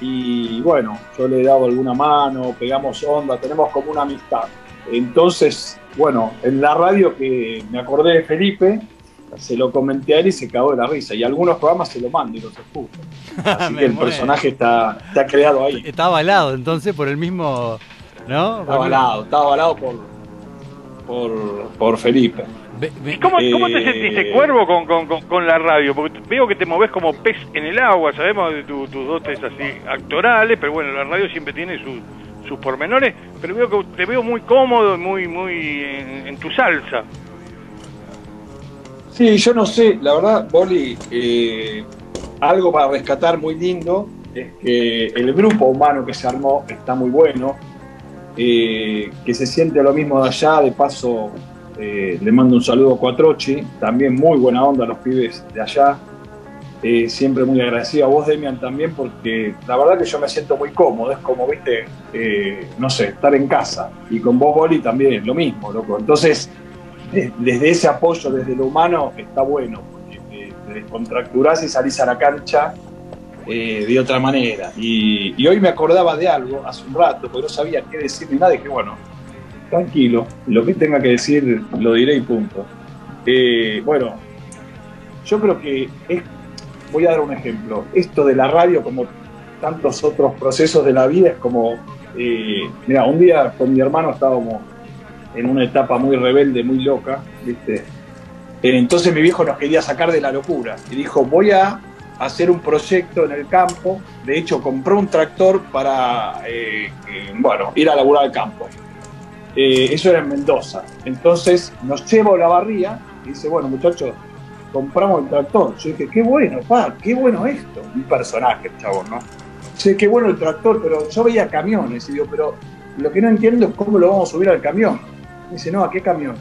y bueno, yo le he dado alguna mano, pegamos onda, tenemos como una amistad. Entonces, bueno, en la radio que me acordé de Felipe, se lo comenté a él y se cagó de la risa. Y algunos programas se lo mando y los escucho. Así que el personaje está, está creado ahí. Está avalado entonces por el mismo, ¿no? Está avalado, está avalado por, por, por Felipe. ¿Y cómo, cómo te Eh, sentiste, Cuervo, con, con, con, con la radio? Porque veo que te moves como pez en el agua, sabemos de tu- tus dotes así actorales, pero bueno, la radio siempre tiene sus, sus pormenores, pero veo que te veo muy cómodo, y muy, muy en, en tu salsa. Sí, yo no sé, la verdad, Boli, eh, algo para rescatar muy lindo es que el grupo humano que se armó está muy bueno, eh, que se siente lo mismo de allá, de paso eh, le mando un saludo a Cuatrochi, también muy buena onda a los pibes de allá, siempre muy agradecido a vos, Demian, también, porque la verdad que yo me siento muy cómodo, es como, viste, no sé, estar en casa, y con vos, Boli, también, lo mismo, loco. Entonces, desde ese apoyo, desde lo humano, está bueno, porque te, te descontracturás y salís a la cancha eh, de otra manera. Y, hoy me acordaba de algo hace un rato, porque no sabía qué decir ni nada, y que bueno, tranquilo, lo que tenga que decir lo diré y punto. Eh, bueno, yo creo que es, voy a dar un ejemplo, esto de la radio, como tantos otros procesos de la vida, es como, eh, mira, un día con mi hermano estábamos en una etapa muy rebelde, muy loca, ¿viste? Eh, Entonces mi viejo nos quería sacar de la locura y dijo, voy a hacer un proyecto en el campo, de hecho compró un tractor para, eh, eh, bueno, ir a laburar al campo. Eh, eso era en Mendoza. Entonces nos lleva a la barría y dice, bueno muchachos, compramos el tractor. Yo dije, qué bueno, pa, qué bueno esto. Un personaje, chabón, ¿no? Che, qué bueno el tractor, pero yo veía camiones y digo, pero lo que no entiendo es cómo lo vamos a subir al camión. Dice, no, ¿a qué camión?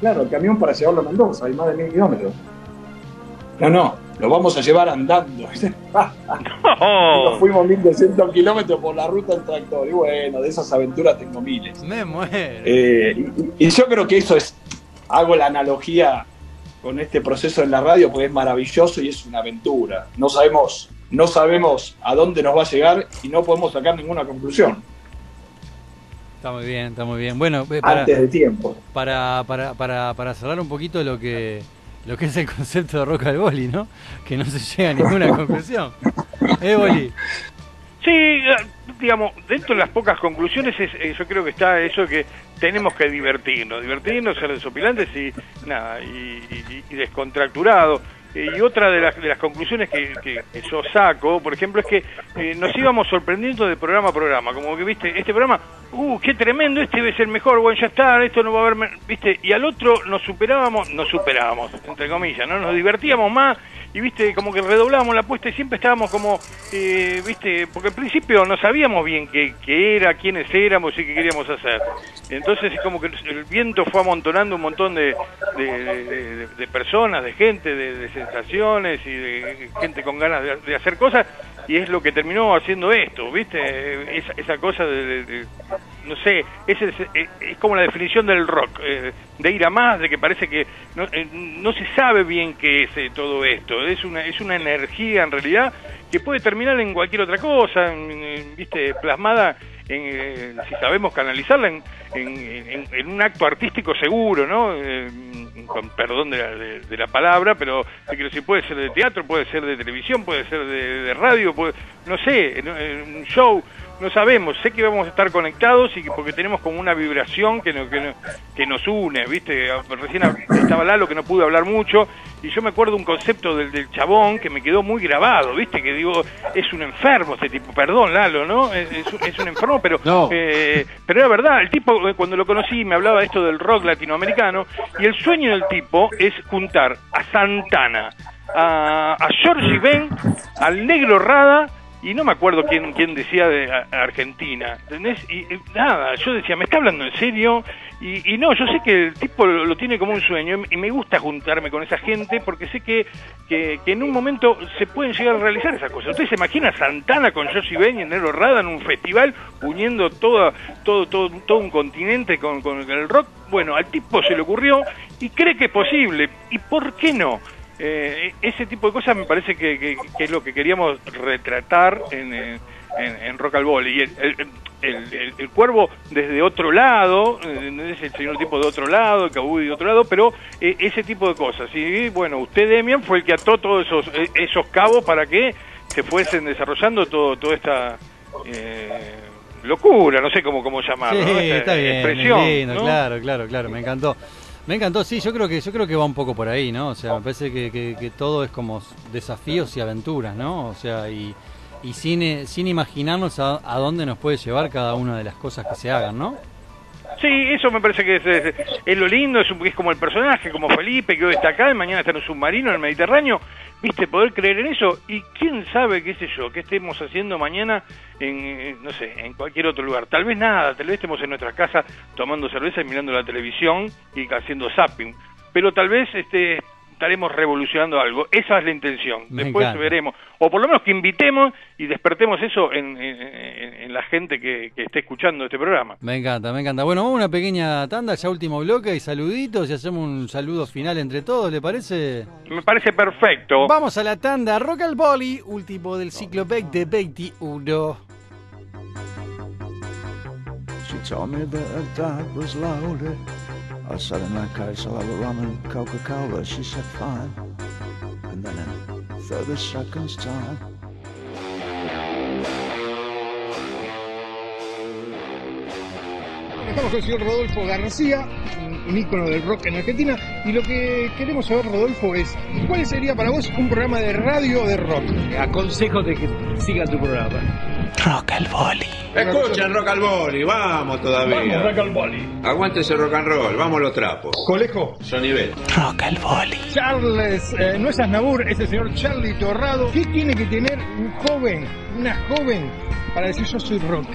Claro, el camión para llevarlo a Mendoza, hay más de mil kilómetros. No, no, lo vamos a llevar andando. Nos fuimos 1200 kilómetros por la ruta en tractor. Y bueno, de esas aventuras tengo miles. Me muero. Eh, y, y yo creo que eso es, hago la analogía con este proceso en la radio, porque es maravilloso y es una aventura. No sabemos, no sabemos a dónde nos va a llegar y no podemos sacar ninguna conclusión Está muy bien, está muy bien. Bueno, para, antes de tiempo. para, para, para, para cerrar un poquito lo que lo que es el concepto de roca al boli, ¿no? Que no se llega a ninguna conclusión. ¿Eh, boli? Sí, eh, digamos, dentro de las pocas conclusiones es, eh, yo creo que está eso que tenemos que divertirnos, divertirnos, ser desopilantes y nada, y, y- y descontracturados. Eh, Y otra de las, de las conclusiones que, que- que yo saco, por ejemplo, es que eh, nos íbamos sorprendiendo de programa a programa, como que, viste, este programa, uh, qué tremendo, este debe ser mejor, bueno, ya está, esto no va a haber, viste, y al otro nos superábamos, nos superábamos, entre comillas, ¿no? Nos divertíamos más y, viste, como que redoblábamos la apuesta y siempre estábamos como, eh, viste, porque al principio no sabíamos bien qué, era, quiénes éramos y qué queríamos hacer. Entonces es como que el viento fue amontonando un montón de, de, de- de- personas, de gente, de, sensaciones y de gente con ganas de hacer cosas y es lo que terminó haciendo esto, ¿viste? Esa, esa cosa de, no sé, es, es- es como la definición del rock, eh, de ir a más, de que parece que no, eh, no se sabe bien qué es eh, todo esto, es una, es una energía en realidad que puede terminar en cualquier otra cosa, ¿viste? Plasmada en, si sabemos canalizarla en, en, un acto artístico seguro, ¿no? Eh, con perdón de la, de, la palabra, pero decir, puede ser de teatro, puede ser de televisión, puede ser de, de radio, puede, no sé, un show no sabemos, sé que vamos a estar conectados y que porque tenemos como una vibración que, que, que, nos une, ¿viste? Recién estaba Lalo que no pude hablar mucho y yo me acuerdo un concepto del, del chabón que me quedó muy grabado, ¿viste? Que digo, es un enfermo este tipo, perdón Lalo, ¿no? Es, es, un enfermo, pero, eh, pero era verdad, el tipo eh, cuando lo conocí me hablaba esto del rock latinoamericano y el sueño del tipo es juntar a Santana, a, a Georgie Ben, al Negro Rada, y no me acuerdo quién, quién decía de Argentina, ¿entendés? Y, nada, yo decía, ¿me está hablando en serio? Y, no, yo sé que el tipo lo, tiene como un sueño y me gusta juntarme con esa gente porque sé que, que, en un momento se pueden llegar a realizar esas cosas. ¿Usted se imagina Santana con Josie Ben y Nero Rada en un festival uniendo toda, todo, todo, todo un continente con, con el rock? Bueno, al tipo se le ocurrió y cree que es posible. ¿Y por qué no? Eh, ese tipo de cosas me parece que, es lo que queríamos retratar en, en, Rock al Ball. Y el, el, cuervo desde otro lado, eh, es el señor tipo de otro lado, el cabudi de otro lado, pero eh, ese tipo de cosas. Y bueno, usted, Demian, fue el que ató todos esos, esos cabos para que se fuesen desarrollando todo, toda esta. locura, no sé cómo, cómo llamarlo, está bien, expresión. Claro, claro, claro, me encantó. Me encantó, sí, yo creo que yo creo que va un poco por ahí, ¿no? O sea, me parece que, que, todo es como desafíos y aventuras, ¿no? O sea, y, y sin, sin imaginarnos a, dónde nos puede llevar cada una de las cosas que se hagan, ¿no? Sí, eso me parece que es, es, lo lindo, es, un, es como el personaje, como Felipe, que hoy está acá y mañana está en un submarino en el Mediterráneo, viste, poder creer en eso. Y quién sabe, qué sé yo, qué estemos haciendo mañana en, no sé, en cualquier otro lugar. Tal vez nada, tal vez estemos en nuestra casa tomando cerveza y mirando la televisión y haciendo zapping, pero tal vez este estaremos revolucionando algo. Esa es la intención. Después veremos. O por lo menos que invitemos y despertemos eso en, la gente que, que, esté escuchando este programa. Me encanta, me encanta. Bueno, vamos a una pequeña tanda, ya último bloque y saluditos y hacemos un saludo final entre todos, ¿le parece? Me parece perfecto. Vamos a la tanda Rock al Boli, último del ciclo 2021. She told me that was I said, in that case, I'll have a rum and Coca-Cola. She said, fine. And then in 30 seconds time, Estamos con el señor Rodolfo García, un ícono del rock en Argentina, y lo que queremos saber, Rodolfo, es ¿cuál sería para vos un programa de radio de rock? Aconsejo de que siga tu programa. Rock al Boli. Escuchen Rock al Boli, vamos todavía. Vamos, Rock al Boli. Aguante ese rock and roll, vamos los trapos. Colejo. nivel. Rock al Boli. Charles, eh, no es Asnabur, es el señor Charlie Torrado. ¿Qué tiene que tener un joven, una joven, para decir yo soy rock?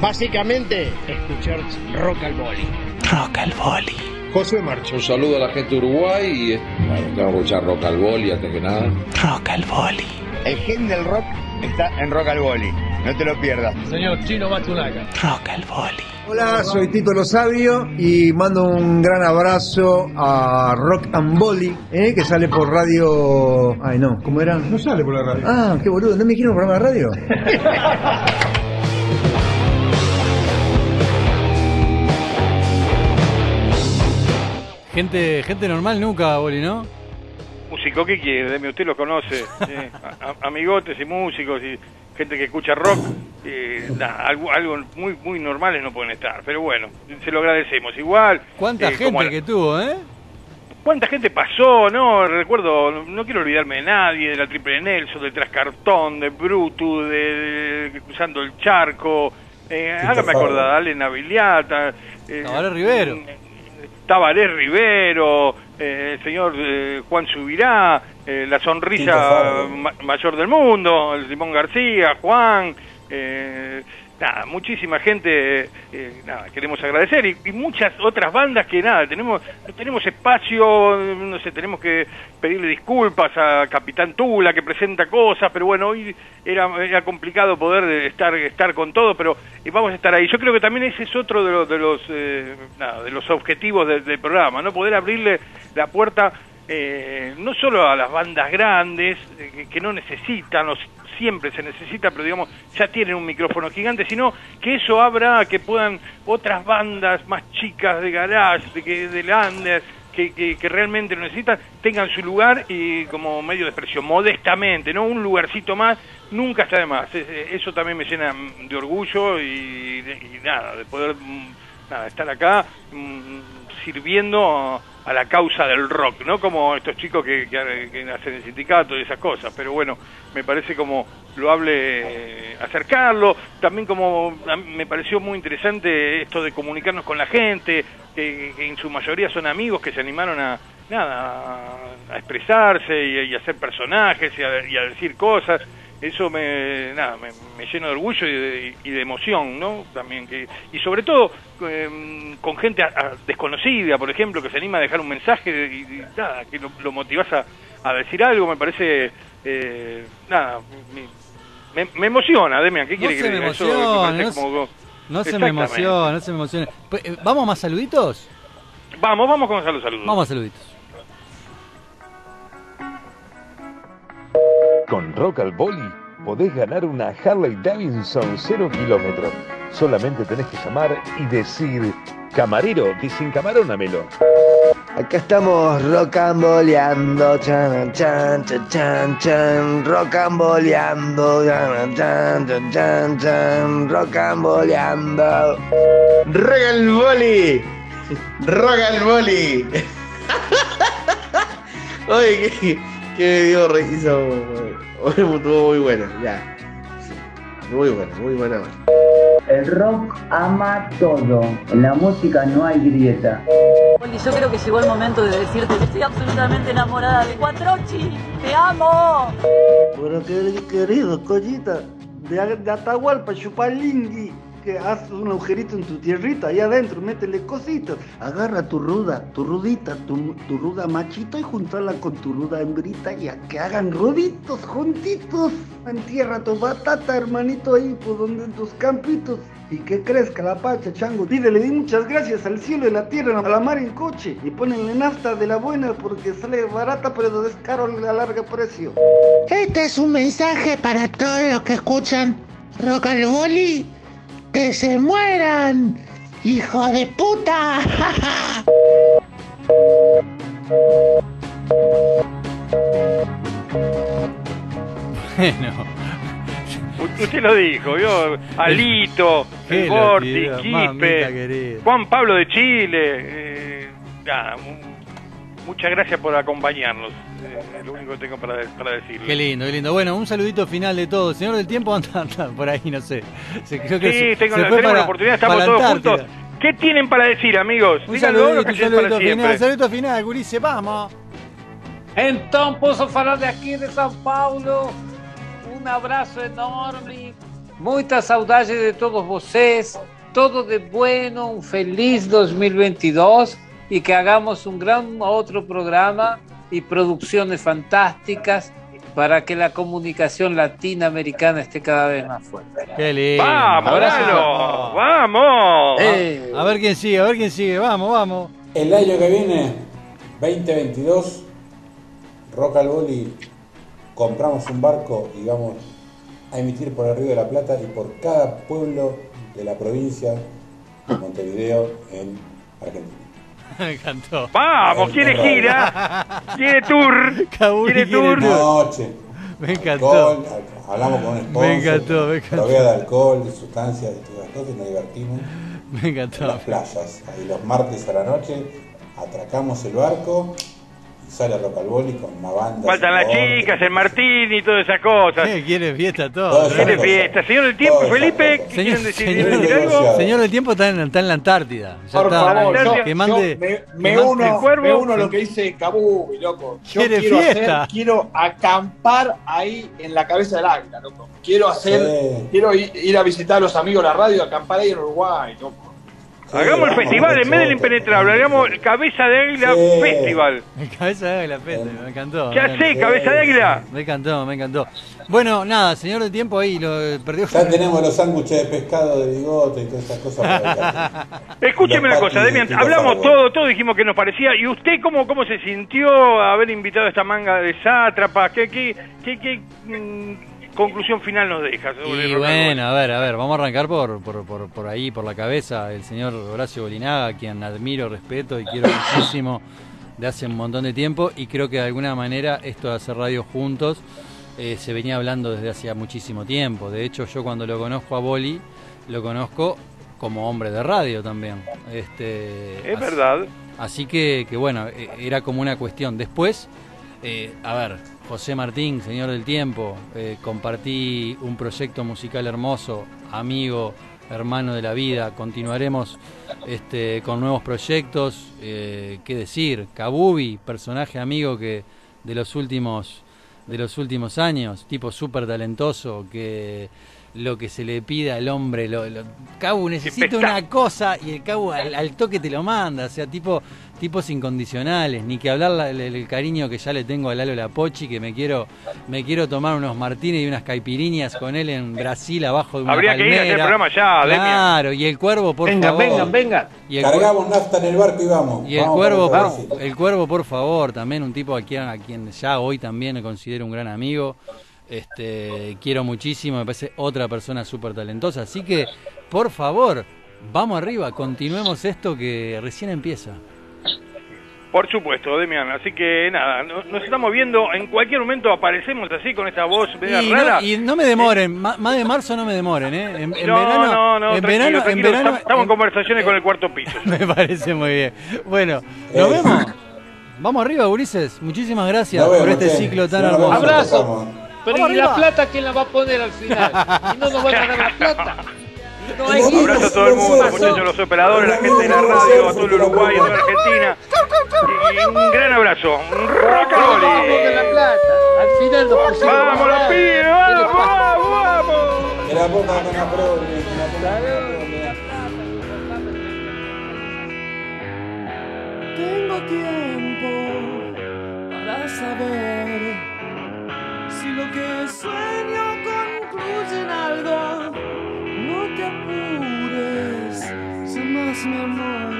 Básicamente, escuchar Rock al Boli. Rock al Boli. José Marcho. Un saludo a la gente de Uruguay y bueno, tengo que escuchar Rock al Boli antes que nada. Rock al Boli. El gen del rock está en Rock al Boli. No te lo pierdas. Señor Chino Matsunaga. Rock al Boli. Hola, soy Tito Lo Sabio y mando un gran abrazo a Rock and Boli, ¿eh? que sale por radio. Ay, no, ¿cómo era? No sale por la radio. Ah, qué boludo, ¿no me dijeron programa de radio? gente, gente normal nunca, Boli, ¿no? Músico, ¿qué quiere? Deme, usted lo conoce. amigotes y músicos y gente que escucha rock, eh, algo, algo muy muy normales no pueden estar, pero bueno, se lo agradecemos. Igual. ¿Cuánta eh, gente que tuvo, eh? ¿Cuánta gente pasó? No, recuerdo, no quiero olvidarme de nadie, de la Triple Nelson, de Trascartón, de Brutus, de, Cruzando el Charco, eh, hágame acordar, Ale Naviliata. Eh, Rivero. Tabaré Rivero, eh, el señor eh, Juan Subirá, eh, la sonrisa mayor del mundo, el Simón García, Juan, nada, muchísima gente, nada, queremos agradecer y, muchas otras bandas que nada, tenemos tenemos espacio, no sé, tenemos que pedirle disculpas a Capitán Tula que presenta cosas, pero bueno, hoy era, era complicado poder estar estar con todo, pero vamos a estar ahí. Yo creo que también ese es otro de los de los, nada, de los objetivos del programa, no poder abrirle la puerta eh, no solo a las bandas grandes, eh, que, no necesitan, o siempre se necesita, pero digamos, ya tienen un micrófono gigante, sino que eso abra a que puedan otras bandas más chicas de garage, de, que, de lander, que, que, que realmente lo necesitan, tengan su lugar y como medio de expresión, modestamente, ¿no? Un lugarcito más, nunca está de más. Eh, Eso también me llena de orgullo y, y nada, de poder mm, nada, estar acá mm, sirviendo a, la causa del rock, ¿no? Como estos chicos que, hacen el sindicato y esas cosas, pero bueno, me parece como loable eh, acercarlo, también como me pareció muy interesante esto de comunicarnos con la gente, que, en su mayoría son amigos que se animaron a nada a, expresarse y, y a hacer personajes y a, y a decir cosas eso me nada me, me llena de orgullo y de, y de emoción no también que y sobre todo eh, con gente a- a- desconocida por ejemplo que se anima a dejar un mensaje y, y nada que lo, lo motivas a, a decir algo me parece eh, nada me, me emociona Demian qué No quiere que diga? Eso me no se- como- No se me emociona, no se me emocione. Pues, eh, ¿Vamos más saluditos? vamos vamos con los saludos Vamos a saluditos. Con Rock al Boli podés ganar una Harley Davidson 0 kilómetros. Solamente tenés que llamar y decir, camarero, desencamarón,amelo. Acá estamos rocamboleando, chan, chan, chan, chan, chan, rocamboleando, chan, chan, chan, chan, chan, rocamboleando. Rock al boli. Rock al boli. Oye, que, que me dio risa. Estuvo muy buena, ya. Sí, Muy buena, muy buena. El rock ama todo. En la música no hay grieta. Oli, yo creo que llegó el momento de decirte que estoy absolutamente enamorada de Cuatrochi. ¡Te amo! Pero que- querido, collita, de, de Atahualpa, Chupalingui, que haces un agujerito en tu tierrita, ahí adentro, métele cositas. Agarra tu ruda, tu rudita, tu, tu ruda machito y juntala con tu ruda hembrita y a que hagan ruditos, juntitos. Entierra tu batata, hermanito, ahí por donde en tus campitos. Y que crezca la pacha, chango. Pídele di muchas gracias al cielo y la tierra, a la mar en coche. Y ponenle nafta de la buena porque sale barata, pero es caro a largo precio. Este es un mensaje para todos los que escuchan Rock al Boli. ¡Que se mueran! ¡Hijo de puta! Bueno. U- Usted lo dijo, vio Alito, Qué mamita Quispe, querida. Juan Pablo de Chile. eh, nada, mu- muchas gracias por acompañarnos. eh, es lo único que tengo para, de- para decirle. Qué lindo, qué lindo. Bueno, un saludito final de todos. Señor del tiempo anda, anda por ahí, no sé. Se, creo que Sí, se- tengo se la, para- la oportunidad, estamos todos Antártida. juntos. ¿Qué tienen para decir, amigos? Un Díganlo saludito, un para saludito final, saludito final, Gurice, vamos. Então, posso falar daqui de São Paulo. Um abraço enorme. Muita saudade de todos vocês. Todo de bueno, um feliz 2022 e que hagamos um gran outro programa e produções fantásticas para que a comunicação latino-americana esté cada vez mais forte. Qué lindo. Vamos, vamos. Eh. A ver quién sigue, a ver quién sigue. Vamos, vamos. El año que viene, 2022, Rock al Boli, compramos un barco y vamos a emitir por el Río de la Plata y por cada pueblo de la provincia de Montevideo en Argentina. Me encantó. Vamos, quiere gira, quiere tour, quiere quiere tour. Noche. Me encantó. Alcohol, al- hablamos con un sponsor. Me encantó, me encantó. Provea de alcohol, de sustancias, de todas las cosas y nos divertimos. Me En encantó. las playas. Ahí los martes a la noche atracamos el barco sale Rock al Boli con una banda. Faltan las chicas, el Martín y todas esas cosas. ¿Qué quiere fiesta todo? Quiere fiesta. Señor del tiempo, Todas Felipe, cosas. ¿qué quieren decir? señor, ¿Quieren decir algo? señor del tiempo está en, está en la Antártida. Ya Por está. favor, yo, que yo mande. me, que me mande- uno, cuervo. me uno a lo que dice Kabubi, loco. Yo Quiere quiero fiesta. hacer, quiero acampar ahí en la cabeza del águila, loco. Quiero hacer, Sí. quiero ir, ir a visitar a los amigos de la radio, acampar ahí en Uruguay, loco. Hagamos el festival, en vez del impenetrable, hagamos el Cabeza de Águila Sí. Festival. Cabeza de águila, Pete, me encantó. Ya me sé, encantó. Cabeza de Águila. Me encantó, me encantó. Bueno, nada, señor de tiempo ahí, lo perdió. Ya tenemos los sándwiches de pescado de bigote y todas esas cosas. Escúcheme una cosa, Demian, hablamos todo, todo dijimos que nos parecía. ¿Y usted cómo, cómo se sintió haber invitado a esta manga de sátrapas? ¿Qué, qué, qué, qué, mm, conclusión final nos deja? sobre Y bueno, a ver, a ver, vamos a arrancar por, por, por, por ahí, por la cabeza, el señor Horacio Bolinaga, a quien admiro, respeto y quiero muchísimo de hace un montón de tiempo y creo que de alguna manera esto de hacer radio juntos eh, se venía hablando desde hacía muchísimo tiempo. De hecho, yo cuando lo conozco a Boli, lo conozco como hombre de radio también. Este, Es así- verdad. Así que, que bueno, eh, era como una cuestión. Después, eh, a ver, José Martín, señor del tiempo, eh, compartí un proyecto musical hermoso, amigo, hermano de la vida. Continuaremos este, con nuevos proyectos. Eh, ¿Qué decir? Kabubi, personaje amigo que de los últimos de los últimos años, tipo súper talentoso, que lo que se le pida al hombre, lo, lo- Cabu necesita una cosa y el Cabu al, al toque te lo manda, o sea, tipo tipos incondicionales, ni que hablar la- el, el cariño que ya le tengo a Lalo Lapochi, que me quiero me quiero tomar unos martines y unas caipiriñas con él en Brasil abajo de una Habría que ir a hacer palmera. el programa ya. Claro, y el cuervo, por Vengan, favor. vengan, vengan. El Cargamos nafta en el barco y vamos. y el Vamos cuervo, Brasil. el cuervo, por favor, también un tipo a quien, a quien ya hoy también me considero un gran amigo. Este, quiero muchísimo, me parece otra persona súper talentosa. Así que, por favor, vamos arriba, continuemos esto que recién empieza. Por supuesto, Demian. Así que nada, no- nos estamos viendo. En cualquier momento aparecemos así con esta voz media Y rara. no, y no me demoren, ma- más de marzo no me demoren, ¿eh? En, en no, verano, no, no, en tranquilo, verano, en verano, Estamos en conversaciones con el cuarto piso. me parece muy bien. Bueno, nos vemos. Vamos arriba, Ulises. Muchísimas gracias por este ciclo tan hermoso. Abrazo. Pero ¿y la plata quién la va a poner al final? Y no nos van a dar la plata. No hay Un abrazo a todo el mundo, muchachos, los operadores, la gente de la radio, a todo el Uruguay, a toda la Argentina. Y un gran abrazo. Un rock and roll. Vamos la plata. Al final nos pusimos. ¡Vamos, los pibes! ¡Vamos, vamos, vamos! Que la ponga con la. Tengo tiempo para saber que sueño concluye en algo. No te apures, jamás mi amor,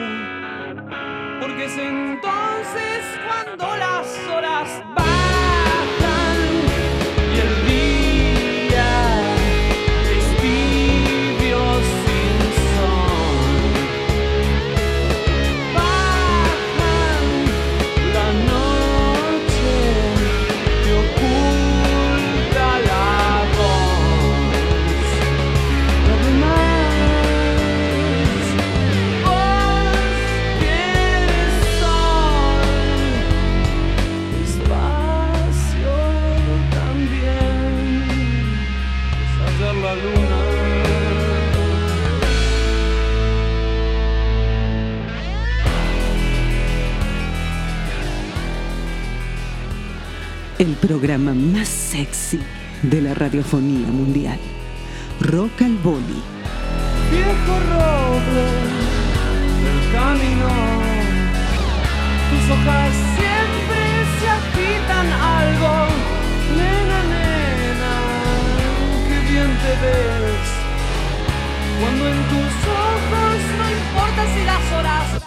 porque es entonces cuando las horas bajan El programa más sexy de la radiofonía mundial. Rock al Boli. viejo roble del camino. Tus hojas siempre se agitan algo. Nena, nena, qué bien te ves. Cuando en tus ojos no importa si las horas